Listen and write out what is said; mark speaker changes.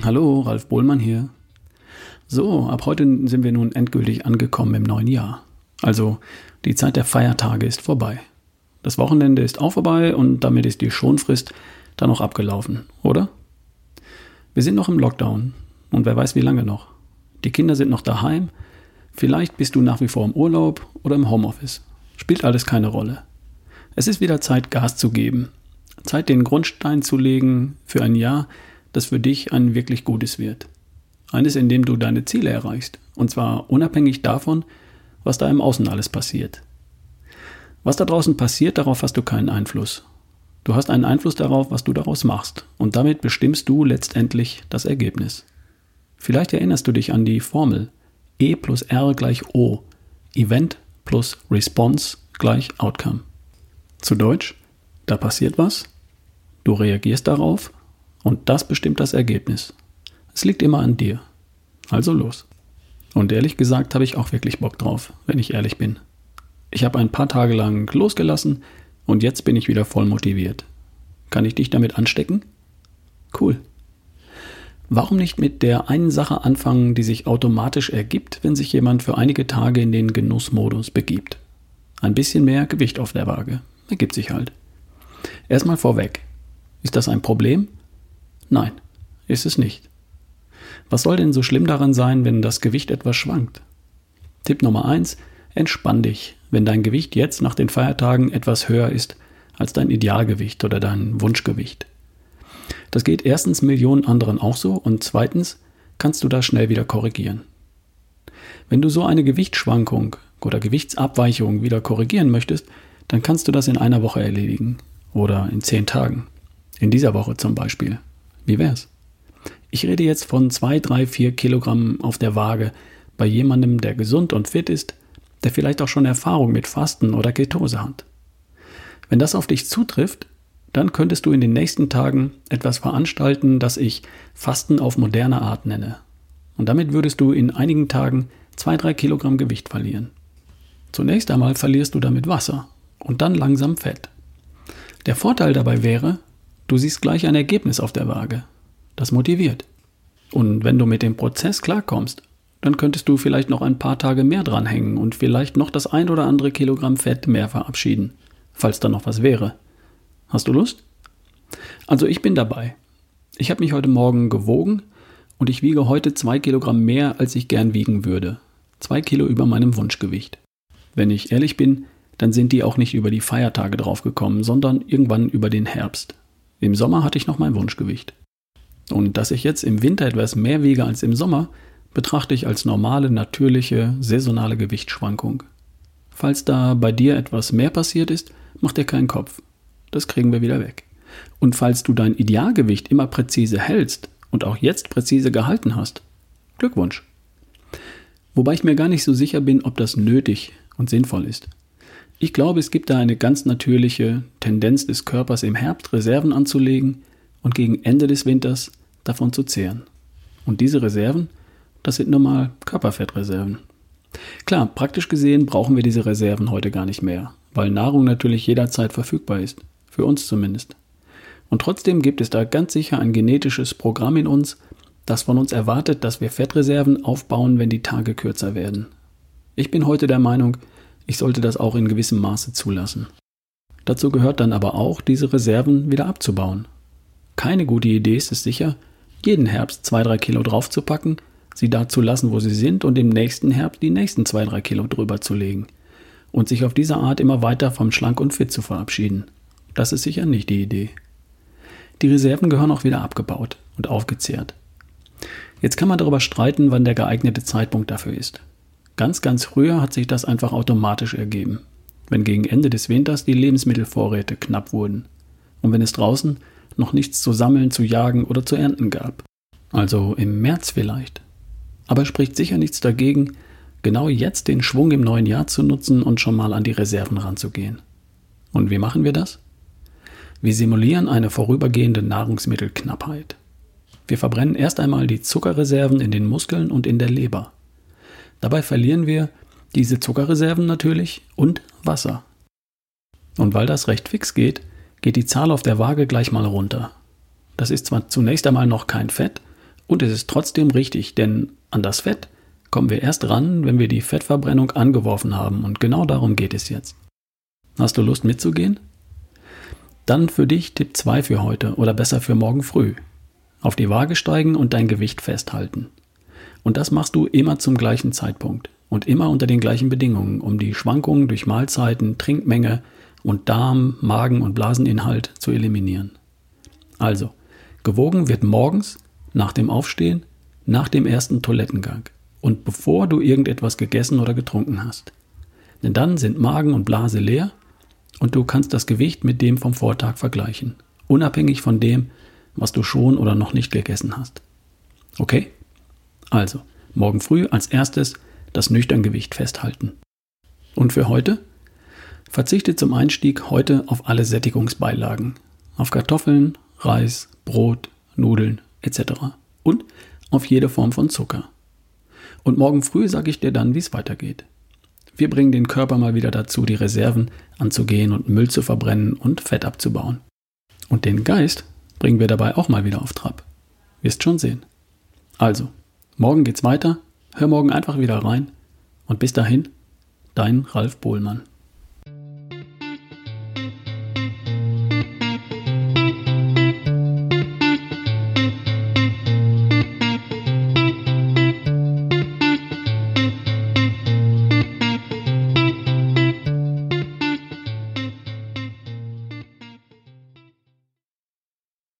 Speaker 1: Pohlmann hier. So, ab heute sind wir nun endgültig angekommen im neuen Jahr. Also die Zeit der Feiertage ist vorbei. Das Wochenende ist auch vorbei und damit ist die Schonfrist dann auch abgelaufen, oder? Wir sind noch im Lockdown und wer weiß wie lange noch. Die Kinder sind noch daheim, vielleicht bist du nach wie vor im Urlaub oder im Homeoffice. Spielt alles keine Rolle. Es ist wieder Zeit, Gas zu geben. Zeit, den Grundstein zu legen für ein Jahr, das für dich ein wirklich gutes wird. Eines, in dem du deine Ziele erreichst. Und zwar unabhängig davon, was da im Außen alles passiert. Was da draußen passiert, darauf hast du keinen Einfluss. Du hast einen Einfluss darauf, was du daraus machst. Und damit bestimmst du letztendlich das Ergebnis. Vielleicht erinnerst du dich an die Formel E plus R gleich O. Event plus Response gleich Outcome. Zu Deutsch, da passiert was, du reagierst darauf und das bestimmt das Ergebnis. Es liegt immer an dir. Also los. Und ehrlich gesagt habe ich auch wirklich Bock drauf, wenn ich ehrlich bin. Ich habe ein paar Tage lang losgelassen und jetzt bin ich wieder voll motiviert. Kann ich dich damit anstecken? Cool. Warum nicht mit der einen Sache anfangen, die sich automatisch ergibt, wenn sich jemand für einige Tage in den Genussmodus begibt? Ein bisschen mehr Gewicht auf der Waage. Ergibt sich halt. Erstmal vorweg. Ist das ein Problem? Nein, ist es nicht. Was soll denn so schlimm daran sein, wenn das Gewicht etwas schwankt? Tipp Nummer eins: Entspann dich, wenn dein Gewicht jetzt nach den Feiertagen etwas höher ist als dein Idealgewicht oder dein Wunschgewicht. Das geht erstens Millionen anderen auch so und zweitens kannst du das schnell wieder korrigieren. Wenn du so eine Gewichtsschwankung oder Gewichtsabweichung wieder korrigieren möchtest, dann kannst du das in einer Woche erledigen oder in zehn Tagen. In dieser Woche zum Beispiel. Wie wär's? Ich rede jetzt von zwei, drei, vier Kilogramm auf der Waage bei jemandem, der gesund und fit ist, der vielleicht auch schon Erfahrung mit Fasten oder Ketose hat. Wenn das auf dich zutrifft, dann könntest du in den nächsten Tagen etwas veranstalten, das ich Fasten auf moderne Art nenne. Und damit würdest du in einigen Tagen zwei, drei Kilogramm Gewicht verlieren. Zunächst einmal verlierst du damit Wasser und dann langsam Fett. Der Vorteil dabei wäre, du siehst gleich ein Ergebnis auf der Waage. Das motiviert. Und wenn du mit dem Prozess klarkommst, dann könntest du vielleicht noch ein paar Tage mehr dranhängen und vielleicht noch das ein oder andere Kilogramm Fett mehr verabschieden, falls da noch was wäre. Hast du Lust? Also ich bin dabei. Ich habe mich heute Morgen gewogen und ich wiege heute zwei Kilogramm mehr, als ich gern wiegen würde. Zwei Kilo über meinem Wunschgewicht. Wenn ich ehrlich bin, dann sind die auch nicht über die Feiertage draufgekommen, sondern irgendwann über den Herbst. Im Sommer hatte ich noch mein Wunschgewicht. Und dass ich jetzt im Winter etwas mehr wiege als im Sommer, betrachte ich als normale, natürliche, saisonale Gewichtsschwankung. Falls da bei dir etwas mehr passiert ist, mach dir keinen Kopf. Das kriegen wir wieder weg. Und falls du dein Idealgewicht immer präzise hältst und auch jetzt präzise gehalten hast, Glückwunsch. Wobei ich mir gar nicht so sicher bin, ob das nötig und sinnvoll ist. Ich glaube, es gibt da eine ganz natürliche Tendenz des Körpers im Herbst Reserven anzulegen und gegen Ende des Winters davon zu zehren. Und diese Reserven, das sind normal Körperfettreserven. Klar, praktisch gesehen brauchen wir diese Reserven heute gar nicht mehr, weil Nahrung natürlich jederzeit verfügbar ist, für uns zumindest. Und trotzdem gibt es da ganz sicher ein genetisches Programm in uns, das von uns erwartet, dass wir Fettreserven aufbauen, wenn die Tage kürzer werden. Ich bin heute der Meinung, ich sollte das auch in gewissem Maße zulassen. Dazu gehört dann aber auch, diese Reserven wieder abzubauen. Keine gute Idee ist es sicher, jeden Herbst zwei, drei Kilo draufzupacken, sie da zu lassen, wo sie sind, und im nächsten Herbst die nächsten zwei, drei Kilo drüber zu legen. Und sich auf diese Art immer weiter vom Schlank und Fit zu verabschieden. Das ist sicher nicht die Idee. Die Reserven gehören auch wieder abgebaut und aufgezehrt. Jetzt kann man darüber streiten, wann der geeignete Zeitpunkt dafür ist. Ganz, ganz früher hat sich das einfach automatisch ergeben, wenn gegen Ende des Winters die Lebensmittelvorräte knapp wurden und wenn es draußen noch nichts zu sammeln, zu jagen oder zu ernten gab. Also im März vielleicht. Aber spricht sicher nichts dagegen, genau jetzt den Schwung im neuen Jahr zu nutzen und schon mal an die Reserven ranzugehen. Und wie machen wir das? Wir simulieren eine vorübergehende Nahrungsmittelknappheit. Wir verbrennen erst einmal die Zuckerreserven in den Muskeln und in der Leber. Dabei verlieren wir diese Zuckerreserven natürlich und Wasser. Und weil das recht fix geht, geht die Zahl auf der Waage gleich mal runter. Das ist zwar zunächst einmal noch kein Fett, Und es ist trotzdem richtig, denn an das Fett kommen wir erst ran, wenn wir die Fettverbrennung angeworfen haben. Und genau darum geht es jetzt. Hast du Lust mitzugehen? Dann für dich Tipp 2 für heute oder besser für morgen früh. Auf die Waage steigen und dein Gewicht festhalten. Und das machst du immer zum gleichen Zeitpunkt und immer unter den gleichen Bedingungen, um die Schwankungen durch Mahlzeiten, Trinkmenge und Darm, Magen und Blaseninhalt zu eliminieren. Also, gewogen wird morgens, nach dem Aufstehen, nach dem ersten Toilettengang und bevor du irgendetwas gegessen oder getrunken hast. Denn dann sind Magen und Blase leer und du kannst das Gewicht mit dem vom Vortag vergleichen, unabhängig von dem, was du schon oder noch nicht gegessen hast. Okay? Also, morgen früh als erstes das Nüchterngewicht festhalten. Und für heute? Verzichte zum Einstieg heute auf alle Sättigungsbeilagen, auf Kartoffeln, Reis, Brot, Nudeln etc. und auf jede Form von Zucker. Und morgen früh sage ich dir dann, wie es weitergeht. Wir bringen den Körper mal wieder dazu, die Reserven anzugehen und Müll zu verbrennen und Fett abzubauen. Und den Geist bringen wir dabei auch mal wieder auf Trab. Wirst schon sehen. Also, morgen geht's weiter. Hör morgen einfach wieder rein. Und bis dahin, dein Ralf Bohlmann.